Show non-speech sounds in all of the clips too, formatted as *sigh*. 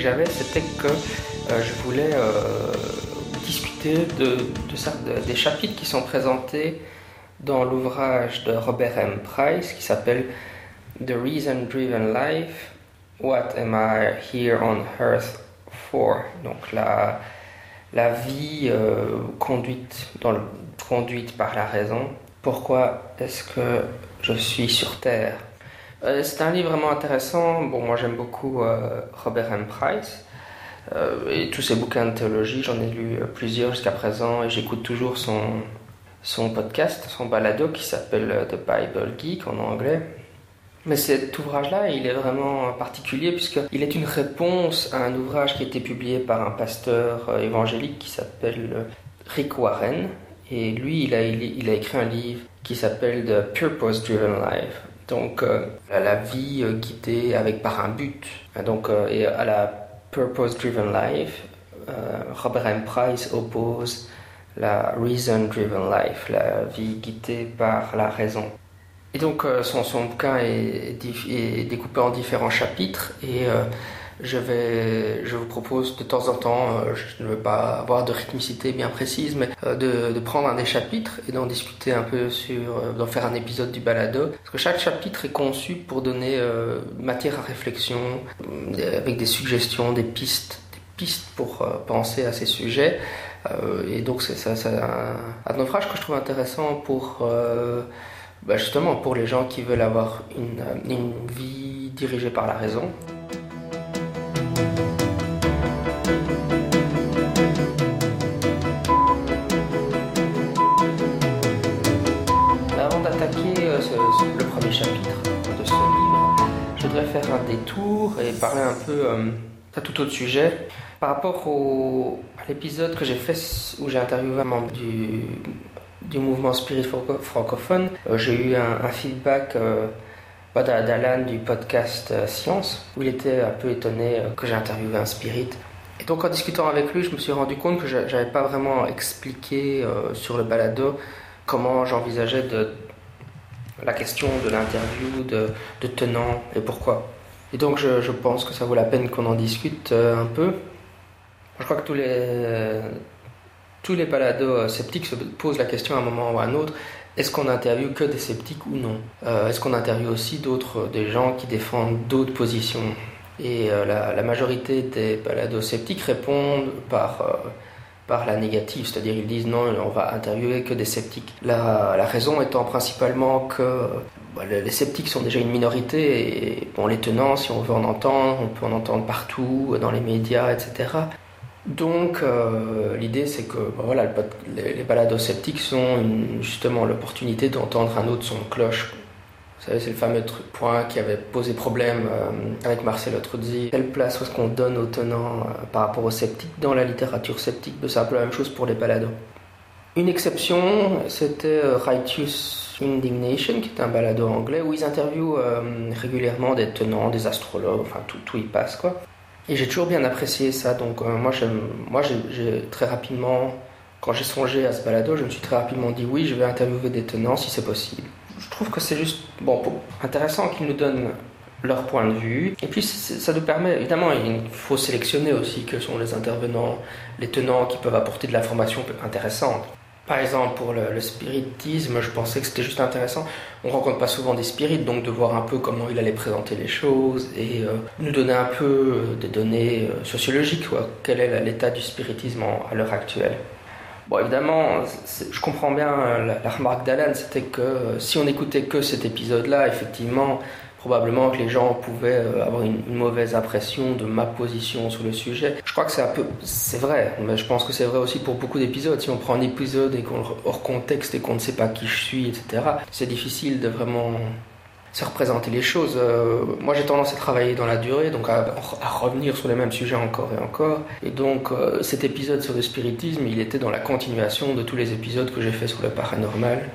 j'avais, c'était que euh, je voulais euh, discuter de, de, des chapitres qui sont présentés dans l'ouvrage de Robert M. Price qui s'appelle The Reason Driven Life What am I here on earth for? Donc la, la vie euh, conduite par la raison. Pourquoi est-ce que je suis sur Terre? Euh, c'est un livre vraiment intéressant. Bon, moi j'aime beaucoup euh, Robert M. Price euh, et tous ses bouquins de théologie. J'en ai lu plusieurs jusqu'à présent et j'écoute toujours son, son podcast, son balado qui s'appelle The Bible Geek en anglais. Mais cet ouvrage-là, il est vraiment particulier puisqu'il est une réponse à un ouvrage qui a été publié par un pasteur évangélique qui s'appelle Rick Warren. Et lui, il a, il a écrit un livre qui s'appelle The Purpose Driven Life. Donc, euh, la vie euh, guidée avec par un but. Donc, euh, et à la Purpose Driven Life, Robert M. Price oppose la Reason Driven Life, la vie guidée par la raison. Et donc son, son bouquin est, est, découpé en différents chapitres et je, vous propose de temps en temps, euh, je ne veux pas avoir de rythmicité bien précise, mais euh, de, prendre un des chapitres et d'en discuter un peu sur, euh, d'en faire un épisode du balado. Parce que chaque chapitre est conçu pour donner matière à réflexion, avec des suggestions, des pistes, des pistes pour penser à ces sujets. et donc c'est un, un naufrage que je trouve intéressant pour bah justement pour les gens qui veulent avoir une vie dirigée par la raison. Un détour et parler un peu euh, à tout autre sujet. Par rapport à l'épisode que j'ai fait où j'ai interviewé un membre du, du mouvement Spirit francophone. Euh, j'ai eu un, feedback euh, d'Alan du podcast euh, Science, où il était un peu étonné euh, que j'ai interviewé un spirit. Et donc en discutant avec lui, je me suis rendu compte que j'avais pas vraiment expliqué euh, sur le balado comment j'envisageais de la question de l'interview, de, de, tenant et pourquoi. Et donc je, pense que ça vaut la peine qu'on en discute euh, un peu. Je crois que tous les tous les balados sceptiques se posent la question à un moment ou à un autre est-ce qu'on interviewe que des sceptiques ou non? Euh, Est-ce qu'on interviewe aussi d'autres, des gens qui défendent d'autres positions? Et euh, la, majorité des balados sceptiques répondent par, euh, par la négative, c'est-à-dire ils disent non, on va interviewer que des sceptiques. La raison étant principalement que bah, les sceptiques sont déjà une minorité et bon, les tenants, si on veut en entendre, on peut en entendre partout, dans les médias, etc. Donc euh, l'idée c'est que ben voilà, les, balados sceptiques sont justement l'opportunité d'entendre un autre son de cloche. Vous savez, c'est le fameux truc, point qui avait posé problème euh, avec Marcel Truzzi. Quelle place est-ce qu'on donne aux tenants euh, par rapport aux sceptiques dans la littérature sceptique? C'est un peu la même chose pour les balados. Une exception, c'était Righteous Indignation, qui est un balado anglais, où ils interviewent euh, régulièrement des tenants, des astrologues, enfin tout, tout y passe quoi. Et j'ai toujours bien apprécié ça. Donc, euh, moi, moi j'ai très rapidement, quand j'ai songé à ce balado, je me suis très rapidement dit oui, je vais interviewer des tenants si c'est possible. Je trouve que c'est juste bon, intéressant qu'ils nous donnent leur point de vue. Et puis, ça nous permet, évidemment, il faut sélectionner aussi que sont les intervenants, les tenants qui peuvent apporter de l'information intéressante. Par exemple, pour le, spiritisme, je pensais que c'était juste intéressant. On rencontre pas souvent des spirites, donc de voir un peu comment il allait présenter les choses et euh, nous donner un peu euh, des données euh, sociologiques. Quel est l'état du spiritisme à l'heure actuelle? Bon, évidemment, je comprends bien la, la remarque d'Alan, c'était que si on écoutait que cet épisode-là, effectivement, probablement que les gens pouvaient euh, avoir une, mauvaise impression de ma position sur le sujet. Je crois que c'est un peu, c'est vrai, mais je pense que c'est vrai aussi pour beaucoup d'épisodes. Si on prend un épisode et qu'on hors contexte et qu'on ne sait pas qui je suis, etc., c'est difficile de vraiment se représenter les choses. Euh, moi, j'ai tendance à travailler dans la durée, donc à, revenir sur les mêmes sujets encore et encore. Et donc, euh, cet épisode sur le spiritisme, il était dans la continuation de tous les épisodes que j'ai fait sur le paranormal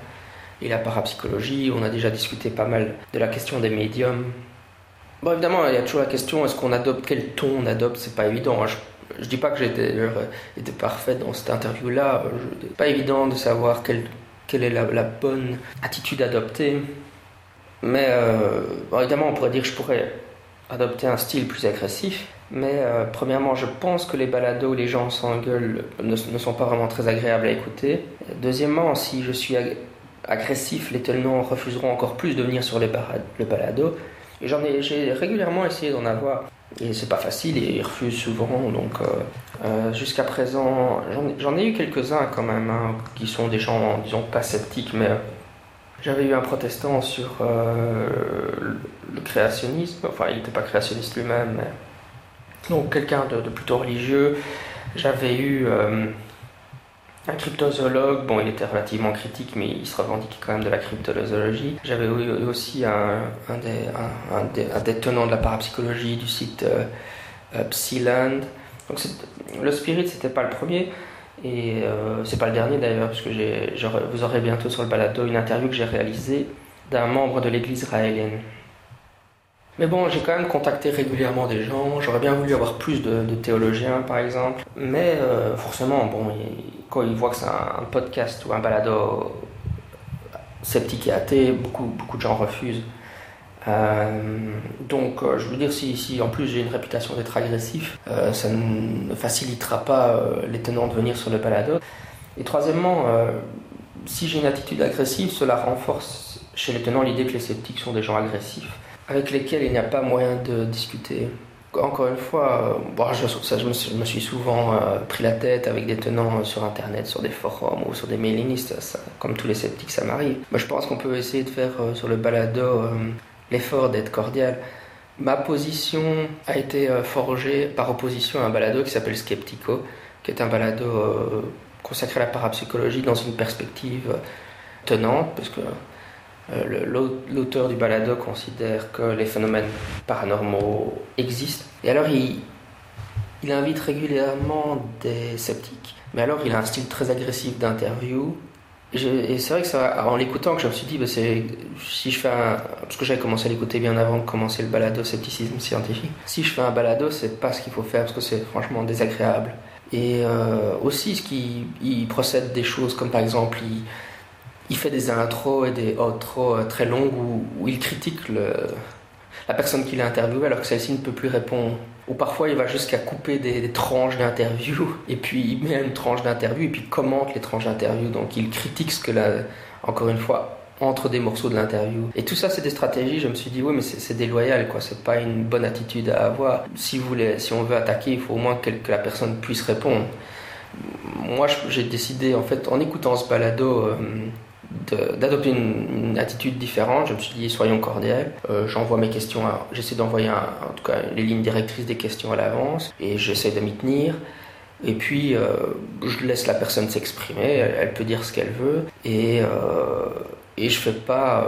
et la parapsychologie. On a déjà discuté pas mal de la question des médiums. Bon, évidemment, il y a toujours la question est-ce qu'on adopte quel ton on adopte C'est pas évident. Je, je dis pas que j'étais été parfaite dans cette interview-là. C'est pas évident de savoir quelle, quelle est la, bonne attitude adoptée. Mais euh, évidemment, on pourrait dire que je pourrais adopter un style plus agressif. Mais euh, premièrement, je pense que les balados où les gens s'engueulent ne, ne, sont pas vraiment très agréables à écouter. Deuxièmement, si je suis agressif, les tenants refuseront encore plus de venir sur les le balado. Et j'en ai, j'ai régulièrement essayé d'en avoir. Et c'est pas facile et ils refusent souvent. Donc euh, jusqu'à présent, j'en, ai eu quelques-uns quand même, hein, qui sont des gens, disons, pas sceptiques, mais j'avais eu un protestant sur euh, le créationnisme, enfin il n'était pas créationniste lui-même, donc quelqu'un de, plutôt religieux. J'avais eu euh, un cryptozoologue, bon il était relativement critique mais il se revendiquait quand même de la cryptozoologie. J'avais aussi un, des, tenants de la parapsychologie du site euh, Psyland. Donc le spirit c'était pas le premier. Et euh, c'est pas le dernier d'ailleurs, puisque vous aurez bientôt sur le balado une interview que j'ai réalisée d'un membre de l'église israélienne. Mais bon, j'ai quand même contacté régulièrement des gens. J'aurais bien voulu avoir plus de, théologiens, par exemple. Mais euh, forcément, bon, quand ils voient que c'est un, podcast ou un balado sceptique et athée, beaucoup, beaucoup de gens refusent. Euh, donc, euh, je veux dire, si, en plus j'ai une réputation d'être agressif, ça ne facilitera pas les tenants de venir sur le balado. Et troisièmement, si j'ai une attitude agressive, cela renforce chez les tenants l'idée que les sceptiques sont des gens agressifs, avec lesquels il n'y a pas moyen de discuter. Encore une fois, bon, je, ça, je, me, suis souvent pris la tête avec des tenants sur Internet, sur des forums ou sur des mailing lists. comme tous les sceptiques, ça m'arrive. Moi, je pense qu'on peut essayer de faire sur le balado l'effort d'être cordial. Ma position a été euh, forgée par opposition à un balado qui s'appelle Skeptico, qui est un balado euh, consacré à la parapsychologie dans une perspective euh, tenante, parce que l'auteur du balado considère que les phénomènes paranormaux existent. Et alors il, il invite régulièrement des sceptiques, mais alors il a un style très agressif d'interview et c'est vrai que ça, en l'écoutant, que je me suis dit, bah, si je fais un, parce que j'avais commencé à l'écouter bien avant de commencer le balado scepticisme scientifique. Si je fais un balado, c'est pas ce qu'il faut faire parce que c'est franchement désagréable. Et euh, aussi, ce qui, il procède des choses comme par exemple, il, il fait des intros et des outros euh, très longues où, il critique la personne qui l'a interviewé alors que celle-ci ne peut plus répondre. Ou parfois il va jusqu'à couper des, tranches d'interview *laughs* et puis il met une tranche d'interview et puis commente les tranches d'interview. Donc il critique ce que la, encore une fois, entre des morceaux de l'interview. Et tout ça, c'est des stratégies. Je me suis dit, oui, mais c'est déloyal, quoi. C'est pas une bonne attitude à avoir. Si, vous voulez, si on veut attaquer, il faut au moins que, la personne puisse répondre. Moi, j'ai décidé, en fait, en écoutant ce balado, euh, d'adopter une, attitude différente. Je me suis dit, soyons cordiaux. Euh, j'envoie mes questions, j'essaie d'envoyer en tout cas les lignes directrices des questions à l'avance et j'essaie de m'y tenir. Et puis, euh, je laisse la personne s'exprimer, elle, peut dire ce qu'elle veut. Et, euh, et je fais pas.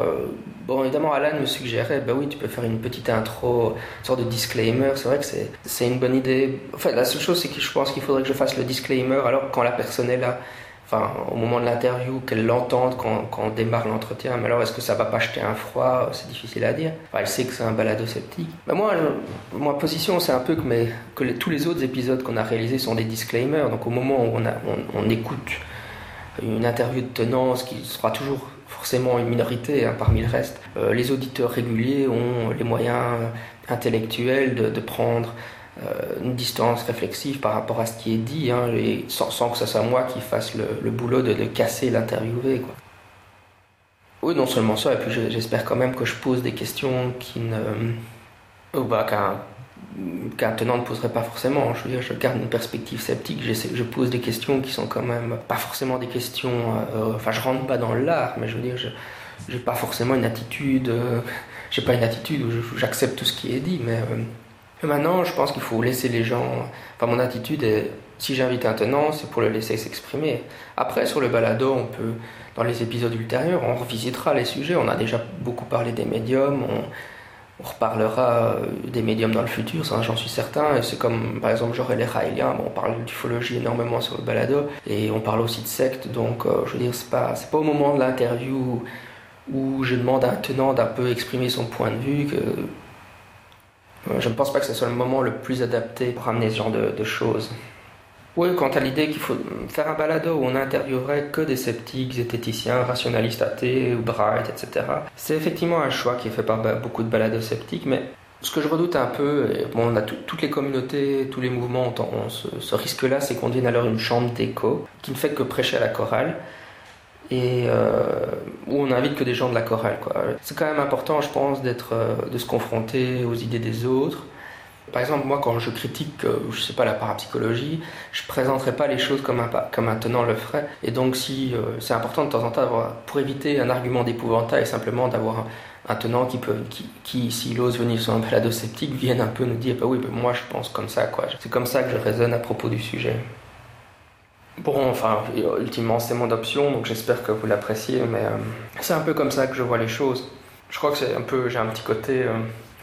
Bon, évidemment, Alan me suggérait, bah oui, tu peux faire une petite intro, une sorte de disclaimer. C'est vrai que c'est une bonne idée. Enfin, la seule chose, c'est que je pense qu'il faudrait que je fasse le disclaimer alors quand la personne est là enfin, au moment de l'interview, qu'elle l'entende quand, on démarre l'entretien. Mais alors, est-ce que ça va pas jeter un froid? C'est difficile à dire. elle sait que c'est un balado sceptique. Mais moi, ma position, c'est un peu que, tous les autres épisodes qu'on a réalisés sont des disclaimers. Donc, au moment où on, écoute une interview de tenance, qui sera toujours forcément une minorité hein, parmi le reste, euh, les auditeurs réguliers ont les moyens intellectuels de prendre euh, une distance réflexive par rapport à ce qui est dit, hein, et sans, que ce soit moi qui fasse le, boulot de, casser l'interviewé. Oui, non seulement ça, et puis j'espère quand même que je pose des questions qui ne. ou bah, qu'un tenant ne poserait pas forcément. Je veux dire, je garde une perspective sceptique, je pose des questions qui sont quand même pas forcément des questions. Euh, enfin, je rentre pas dans l'art, mais je veux dire, je j'ai pas forcément une attitude. Euh, j'ai pas une attitude où j'accepte tout ce qui est dit, mais maintenant, je pense qu'il faut laisser les gens. Enfin, mon attitude est si j'invite un tenant, c'est pour le laisser s'exprimer. Après, sur le balado, on peut, dans les épisodes ultérieurs, on revisitera les sujets. On a déjà beaucoup parlé des médiums. On, reparlera euh, des médiums dans le futur, ça j'en suis certain. C'est comme par exemple Jorel et Raëlia, on parle d'ufologie énormément sur le balado et on parle aussi de sectes. Donc euh, je veux dire, c'est pas, pas au moment de l'interview où je demande à un tenant d'un peu exprimer son point de vue que je ne pense pas que ce soit le moment le plus adapté pour amener ce genre de, choses. Oui, quant à l'idée qu'il faut faire un balado où on interviewerait que des sceptiques, zététiciens, rationalistes athées ou bright, etc., c'est effectivement un choix qui est fait par beaucoup de balados sceptiques, mais ce que je redoute un peu, bon, on a toutes les communautés, tous les mouvements ont, ce, risque-là, c'est qu'on devienne alors une chambre d'écho qui ne fait que prêcher à la chorale et euh, où on n'invite que des gens de la chorale. C'est quand même important, je pense, d'être, euh, de se confronter aux idées des autres. Par exemple, moi, quand je critique, euh, je sais pas, la parapsychologie, je présenterai pas les choses comme un, tenant le ferait. Et donc, si c'est important de temps en temps, pour éviter un argument d'épouvantail, simplement d'avoir un, tenant qui peut, qui, qui s'il ose venir sur un balado sceptique, vienne un peu nous dire, bah oui, moi, je pense comme ça. C'est comme ça que je raisonne à propos du sujet. Bon, enfin, ultimement, c'est mon option, donc j'espère que vous l'appréciez, mais euh, c'est un peu comme ça que je vois les choses. Je crois que c'est un peu, j'ai un petit côté euh,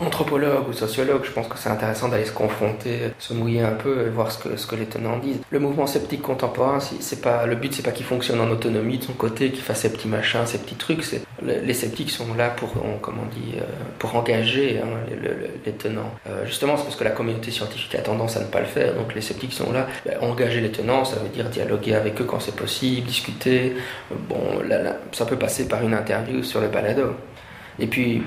anthropologue ou sociologue, je pense que c'est intéressant d'aller se confronter, se mouiller un peu et voir ce que, ce que les tenants disent. Le mouvement sceptique contemporain, c'est pas, le but c'est pas qu'il fonctionne en autonomie de son côté, qu'il fasse ses petits machins, ses petits trucs. C'est, les sceptiques sont là pour, comment on dit, euh, pour engager hein, les, tenants. Euh, justement, c'est parce que la communauté scientifique a tendance à ne pas le faire, donc les sceptiques sont là. Ben, engager les tenants, ça veut dire dialoguer avec eux quand c'est possible, discuter. Bon, là, ça peut passer par une interview sur le balado. Et puis,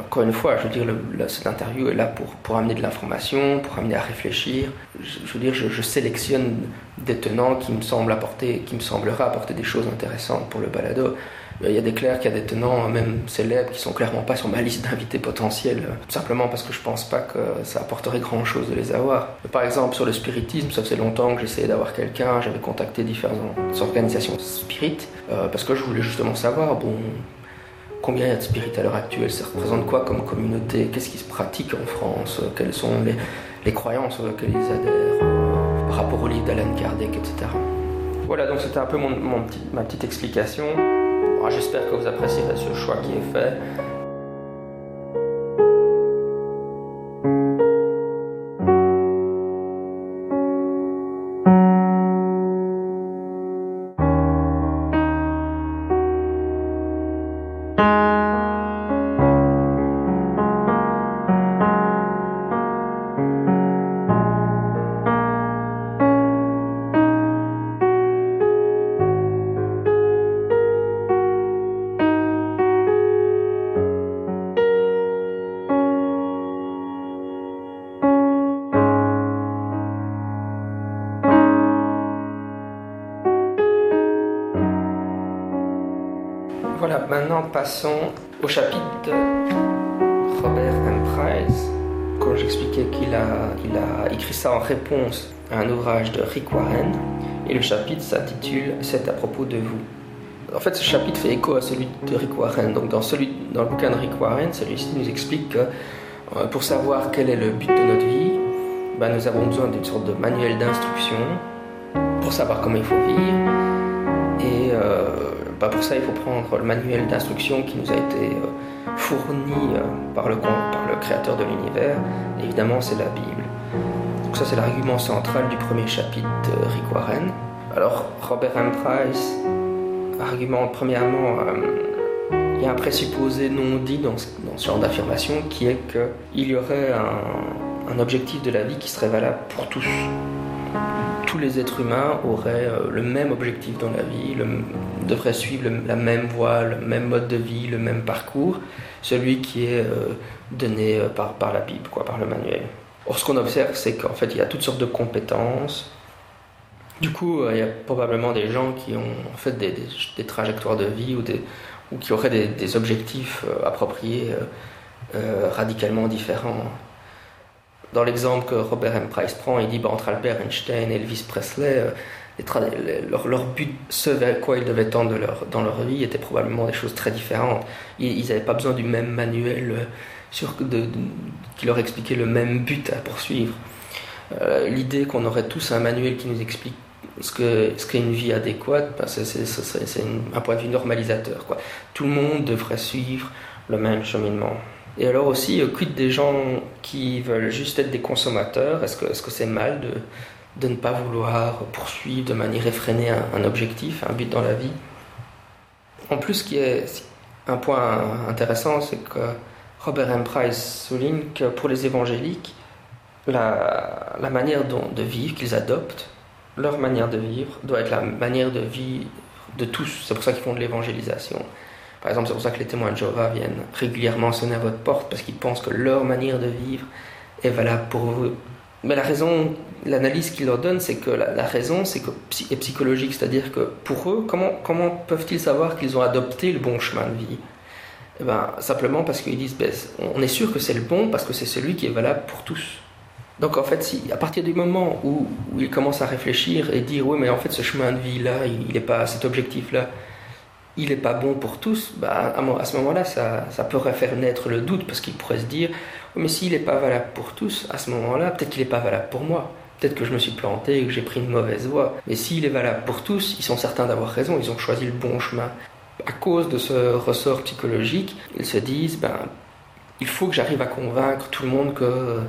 encore une fois, je veux dire, cette interview est là pour, pour amener de l'information, pour amener à réfléchir. Je, veux dire, je, sélectionne des tenants qui me semblent apporter, qui me sembleraient apporter des choses intéressantes pour le balado. Il y a des clercs, il y a des tenants, même célèbres, qui sont clairement pas sur ma liste d'invités potentiels, simplement parce que je pense pas que ça apporterait grand chose de les avoir. Par exemple, sur le spiritisme, ça faisait longtemps que j'essayais d'avoir quelqu'un, j'avais contacté différentes organisations spirites, euh, parce que je voulais justement savoir, bon, Combien il y a de spirites à l'heure actuelle? Ça représente quoi comme communauté? Qu'est-ce qui se pratique en France? Quelles sont les, croyances auxquelles ils adhèrent par rapport au livre d'Alan Kardec, etc. Voilà, donc c'était un peu mon, ma petite explication. J'espère que vous apprécierez ce choix qui est fait. Passons au chapitre de Robert M. Price. Quand j'expliquais qu'il a, écrit ça en réponse à un ouvrage de Rick Warren, et le chapitre s'intitule C'est à propos de vous. En fait, ce chapitre fait écho à celui de Rick Warren. Donc, dans, celui, dans le bouquin de Rick Warren, celui-ci nous explique que euh, pour savoir quel est le but de notre vie, ben, nous avons besoin d'une sorte de manuel d'instruction pour savoir comment il faut vivre. Euh, bah, pour ça, il faut prendre le manuel d'instruction qui nous a été euh, fourni euh, par, le, créateur de l'univers. Évidemment, c'est la Bible. Donc ça, c'est l'argument central du premier chapitre de Rick Warren. Alors, Robert M. Price argumente premièrement, il y a un présupposé non dit dans ce, genre d'affirmation qui est qu'il y aurait un objectif de la vie qui serait valable pour tous tous les êtres humains auraient euh, le même objectif dans la vie, devraient suivre la même voie, le même mode de vie, le même parcours, celui qui est euh, donné euh, par, la Bible, quoi, par le manuel. Or, ce qu'on observe, c'est qu'en fait, il y a toutes sortes de compétences. Du coup, il y a probablement des gens qui ont en fait des, trajectoires de vie ou qui auraient des, objectifs appropriés radicalement différents dans l'exemple que Robert M. Price prend, il dit bah, entre Albert Einstein et Elvis Presley, euh, leur, but, ce vers quoi ils devaient tendre dans leur vie, était probablement des choses très différentes. Ils n'avaient pas besoin du même manuel euh, qui leur expliquait le même but à poursuivre. Euh, l'idée qu'on aurait tous un manuel qui nous explique ce qu'est ce une vie adéquate, ben, c'est un point de vue normalisateur. Tout le monde devrait suivre le même cheminement. Et alors aussi, euh, quid des gens qui veulent juste être des consommateurs? Est-ce que c'est -ce mal de, de, ne pas vouloir poursuivre de manière effrénée un, objectif, un but dans la vie? En plus, ce qui est un point intéressant, c'est que Robert M. Price souligne que pour les évangéliques, la, manière de vivre qu'ils adoptent, leur manière de vivre, doit être la manière de vie de tous. C'est pour ça qu'ils font de l'évangélisation. Par exemple, c'est pour ça que les témoins de Jéhovah viennent régulièrement sonner à votre porte, parce qu'ils pensent que leur manière de vivre est valable pour vous. Mais la raison, l'analyse qu'ils leur donnent, c'est que la, raison c'est que, est psychologique, c'est-à-dire que pour eux, comment, peuvent-ils savoir qu'ils ont adopté le bon chemin de vie? Eh ben, Simplement parce qu'ils disent, ben, on est sûr que c'est le bon parce que c'est celui qui est valable pour tous. Donc en fait, à partir du moment où, où ils commencent à réfléchir et dire, oui, mais en fait, ce chemin de vie-là, il n'est pas cet objectif-là, il n'est pas bon pour tous, bah, à ce moment-là, ça, ça, pourrait faire naître le doute parce qu'il pourrait se dire mais s'il n'est pas valable pour tous, à ce moment-là, peut-être qu'il n'est pas valable pour moi. Peut-être que je me suis planté et que j'ai pris une mauvaise voie. Mais s'il est valable pour tous, ils sont certains d'avoir raison, ils ont choisi le bon chemin. À cause de ce ressort psychologique, ils se disent ben, il faut que j'arrive à convaincre tout le monde que,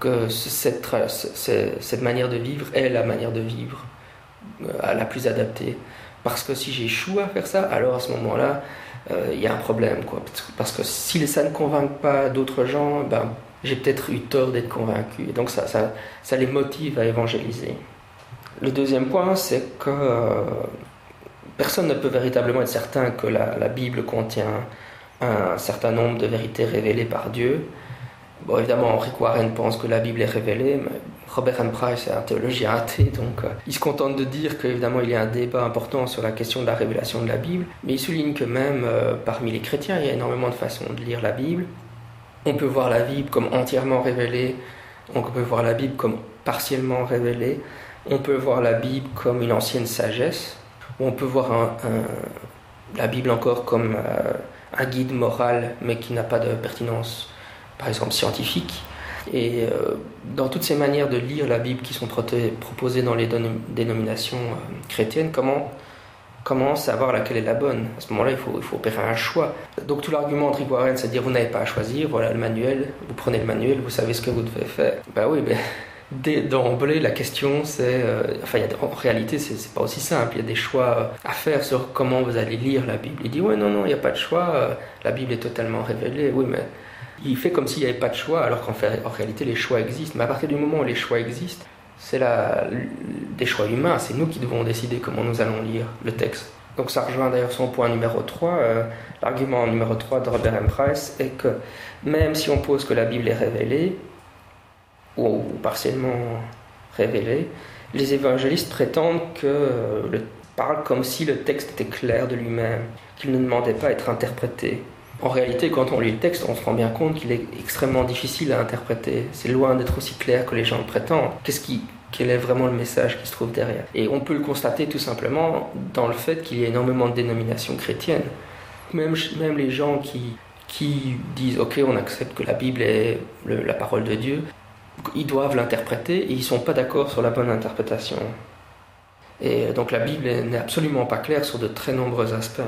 que cette, cette manière de vivre est la manière de vivre euh, la plus adaptée. Parce que si j'échoue à faire ça, alors à ce moment-là, euh, il y a un problème. Quoi. Parce que si ça ne convainc pas d'autres gens, ben, j'ai peut-être eu tort d'être convaincu. Et donc ça, ça, ça, les motive à évangéliser. Le deuxième point, c'est que euh, personne ne peut véritablement être certain que la, Bible contient un certain nombre de vérités révélées par Dieu. Bon, évidemment, Rick Warren pense que la Bible est révélée, mais Robert M. Price est un théologien athée, donc euh, il se contente de dire qu'évidemment il y a un débat important sur la question de la révélation de la Bible, mais il souligne que même euh, parmi les chrétiens, il y a énormément de façons de lire la Bible. On peut voir la Bible comme entièrement révélée, on peut voir la Bible comme partiellement révélée, on peut voir la Bible comme une ancienne sagesse, ou on peut voir la Bible encore comme euh, un guide moral, mais qui n'a pas de pertinence, par exemple scientifique. Et euh, dans toutes ces manières de lire la Bible qui sont proposées dans les dénominations euh, chrétiennes, comment, comment savoir laquelle est la bonne? À ce moment-là, il faut, il faut opérer un choix. Donc tout l'argument Rick Warren, c'est de dire vous n'avez pas à choisir, voilà le manuel, vous prenez le manuel, vous savez ce que vous devez faire. Ben oui, mais d'emblée, la question c'est. Euh, enfin, en réalité, c'est pas aussi simple. Il y a des choix à faire sur comment vous allez lire la Bible. Il dit ouais, non, non, il n'y a pas de choix, la Bible est totalement révélée. Oui, mais il fait comme s'il n'y avait pas de choix, alors qu'en en réalité les choix existent. Mais à partir du moment où les choix existent, c'est des choix humains, c'est nous qui devons décider comment nous allons lire le texte. Donc ça rejoint d'ailleurs son point numéro 3. Euh, l'argument numéro 3 de Robert M. Price est que même si on pose que la Bible est révélée, ou, partiellement révélée, les évangélistes prétendent que le parle comme si le texte était clair de lui-même, qu'il ne demandait pas à être interprété. En réalité, quand on lit le texte, on se rend bien compte qu'il est extrêmement difficile à interpréter. C'est loin d'être aussi clair que les gens le prétendent. Qu'est-ce qui, quel est vraiment le message qui se trouve derrière? Et on peut le constater tout simplement dans le fait qu'il y a énormément de dénominations chrétiennes. Même, même les gens qui, qui disent ok, on accepte que la Bible est la parole de Dieu, ils doivent l'interpréter et ils sont pas d'accord sur la bonne interprétation. Et donc la Bible n'est absolument pas claire sur de très nombreux aspects.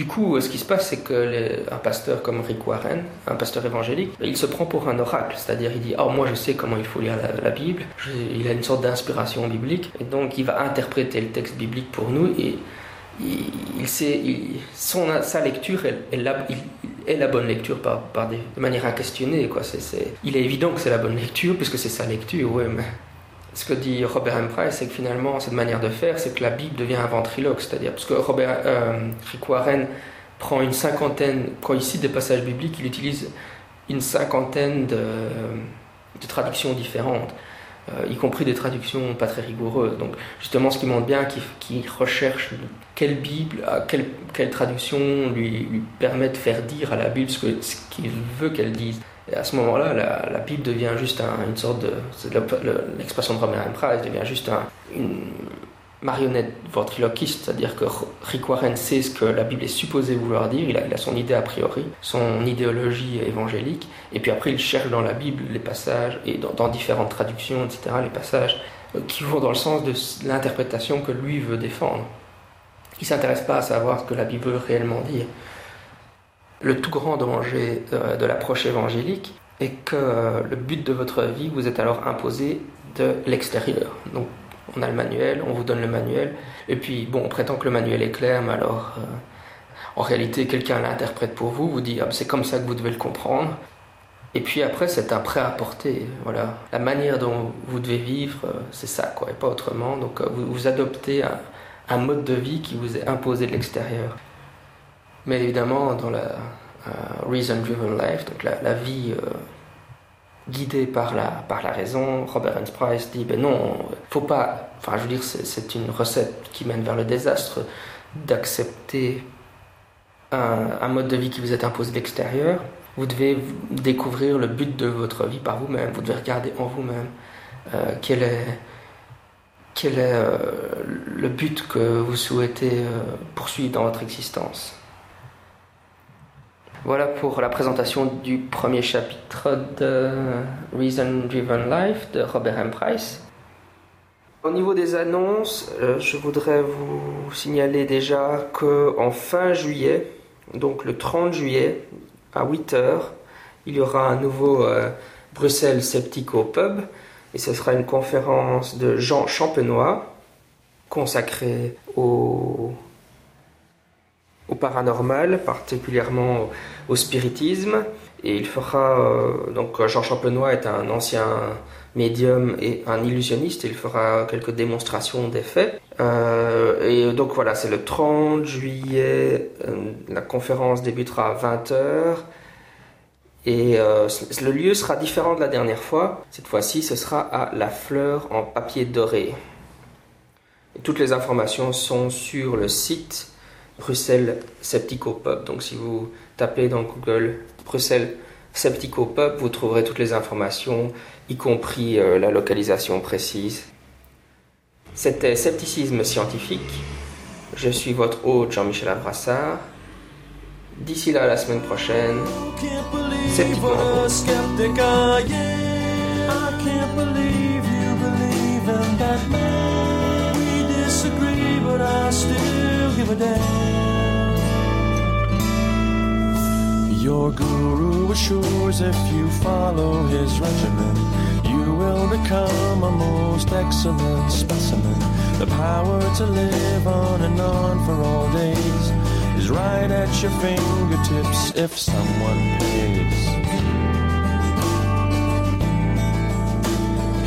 Du coup, ce qui se passe, c'est qu'un pasteur comme Rick Warren, un pasteur évangélique, il se prend pour un oracle, c'est-à-dire il dit Oh, moi je sais comment il faut lire la, Bible, il a une sorte d'inspiration biblique, et donc il va interpréter le texte biblique pour nous, et il, sait, sa lecture la, est la bonne lecture par, des, de manière inquestionnée. Quoi. il est évident que c'est la bonne lecture, puisque c'est sa lecture, mais ce que dit Robert M. Price, c'est que finalement, cette manière de faire, c'est que la Bible devient un ventriloque. C'est-à-dire, parce que Robert, euh, Rick Warren prend une cinquantaine, quand il cite des passages bibliques, il utilise une cinquantaine de, traductions différentes, y compris des traductions pas très rigoureuses. Donc, justement, ce qui montre bien qu'il recherche quelle Bible, quelle, quelle traduction lui, lui, permet de faire dire à la Bible ce qu'il veut qu'elle dise. Et à ce moment-là, la, Bible devient juste une sorte de. L'expression de M. Price devient juste un, marionnette ventriloquiste, c'est-à-dire que Rick Warren sait ce que la Bible est supposée vouloir dire, il a, son idée a priori, son idéologie évangélique, et puis après il cherche dans la Bible les passages, et dans, différentes traductions, etc., les passages euh, qui vont dans le sens de l'interprétation que lui veut défendre. Il ne s'intéresse pas à savoir ce que la Bible veut réellement dire. Le tout grand danger euh, de l'approche évangélique est que euh, le but de votre vie vous est alors imposé de l'extérieur. On a le manuel, on vous donne le manuel, et puis bon, on prétend que le manuel est clair, mais alors euh, en réalité quelqu'un l'interprète pour vous, vous dit ah, c'est comme ça que vous devez le comprendre. Et puis après, c'est un prêt à porter. Voilà. La manière dont vous devez vivre, euh, c'est ça, quoi, et pas autrement. Donc vous, vous adoptez un, mode de vie qui vous est imposé de l'extérieur. Mais évidemment, dans la Reason-Driven Life, donc la, vie euh, guidé par la, par la raison, Robert Hans Price dit ben non, faut pas. Enfin, je veux dire, c'est une recette qui mène vers le désastre d'accepter un, mode de vie qui vous est imposé d'extérieur. Vous devez découvrir le but de votre vie par vous-même. Vous devez regarder en vous-même euh, quel est, quel est euh, le but que vous souhaitez euh, poursuivre dans votre existence. Voilà pour la présentation du premier chapitre de Reason Driven Life de Robert M. Price. Au niveau des annonces, euh, je voudrais vous signaler déjà qu'en fin juillet, donc le 30 juillet, à 8h, il y aura un nouveau euh, Bruxelles Sceptico Pub et ce sera une conférence de Jean Champenois consacrée au au paranormal, particulièrement au spiritisme. Et il fera, euh, donc Jean Champenois est un ancien médium et un illusionniste, il fera quelques démonstrations d'effets. Euh, et donc voilà, c'est le 30 juillet, euh, la conférence débutera à 20h. Et euh, le lieu sera différent de la dernière fois. Cette fois-ci, ce sera à La Fleur en papier doré. Toutes les informations sont sur le site Bruxelles Septicopub. Donc si vous tapez dans Google Bruxelles Septicopub, vous trouverez toutes les informations, y compris euh, la localisation précise. C'était Scepticisme scientifique. Je suis votre hôte Jean-Michel Abrassard. D'ici là, la semaine prochaine, sceptiquement. Your guru assures if you follow his regimen, you will become a most excellent specimen. The power to live on and on for all days is right at your fingertips if someone pays.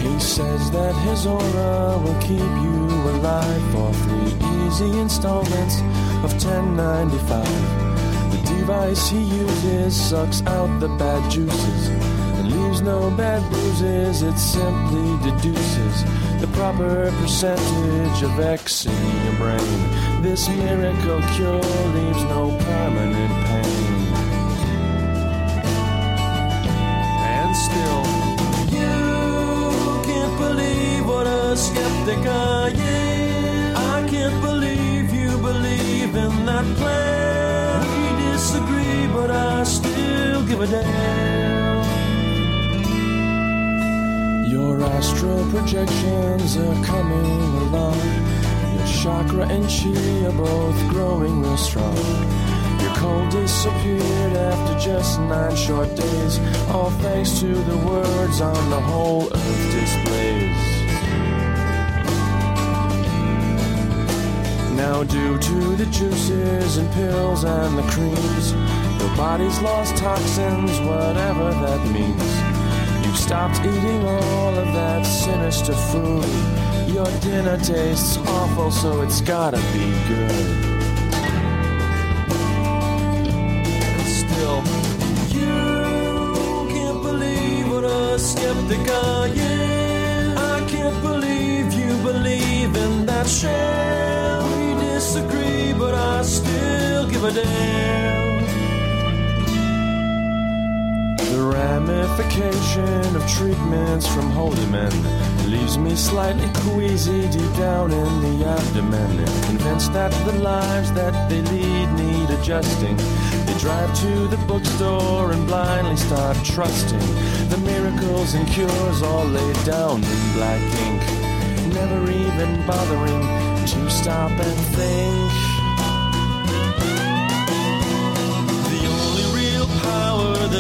He says that his aura will keep you alive for three easy installments of 10.95. The device he uses sucks out the bad juices and leaves no bad bruises. It simply deduces the proper percentage of X in your brain. This miracle cure leaves no permanent pain. And still, you can't believe what a skeptic I am. I can't believe you believe in that plan. Disagree, but I still give a damn. Your astral projections are coming along. Your chakra and chi are both growing real strong. Your cold disappeared after just nine short days, all thanks to the words on the whole earth displays. Now, due to the juices and pills and the creams, your body's lost toxins, whatever that means. You've stopped eating all of that sinister food. Your dinner tastes awful, so it's gotta be good. Still, you can't believe what a skeptic I am. I can't believe you believe in that shell damn. The ramification of treatments from holy men leaves me slightly queasy deep down in the abdomen. Convinced that the lives that they lead need adjusting. They drive to the bookstore and blindly start trusting the miracles and cures all laid down in black ink. Never even bothering to stop and think.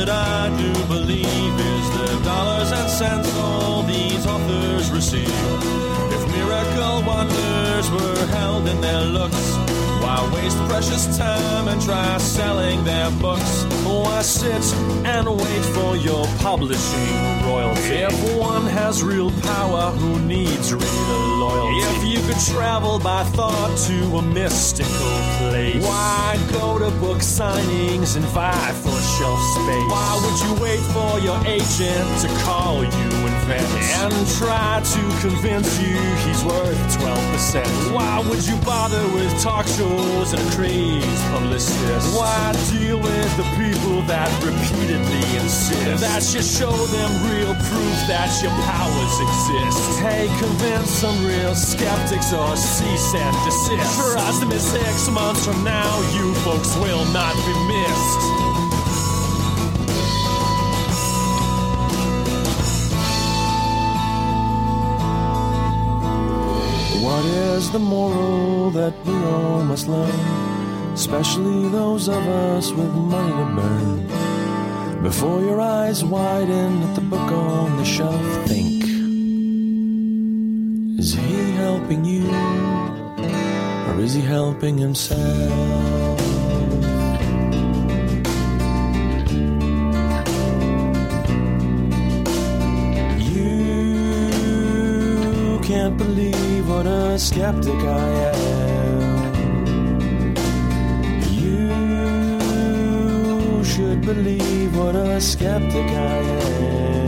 That I do believe is the dollars and cents all these authors receive. If miracle wonders were held in their looks, why waste precious time and try selling their books? Why sit and wait for your publishing royalty? If one has real power, who needs real loyalty? Could travel by thought to a mystical place, why go to book signings and vie for shelf space? Why would you wait for your agent to call you in Venice and try to convince you he's worth 12%? Why would you bother with talk shows and a crazed publicists? Why deal with the people that repeatedly insist that you show them real proof that your powers exist? Hey, convince some real skeptics or cease and desist. Trust me, six months from now, you folks will not be missed. What is the moral that we all must learn? Especially those of us with money to burn. Before your eyes widen at the book on the shelf, think Is he helping you? Or is he helping himself? You can't believe what a skeptic I am. You should believe what a skeptic I am.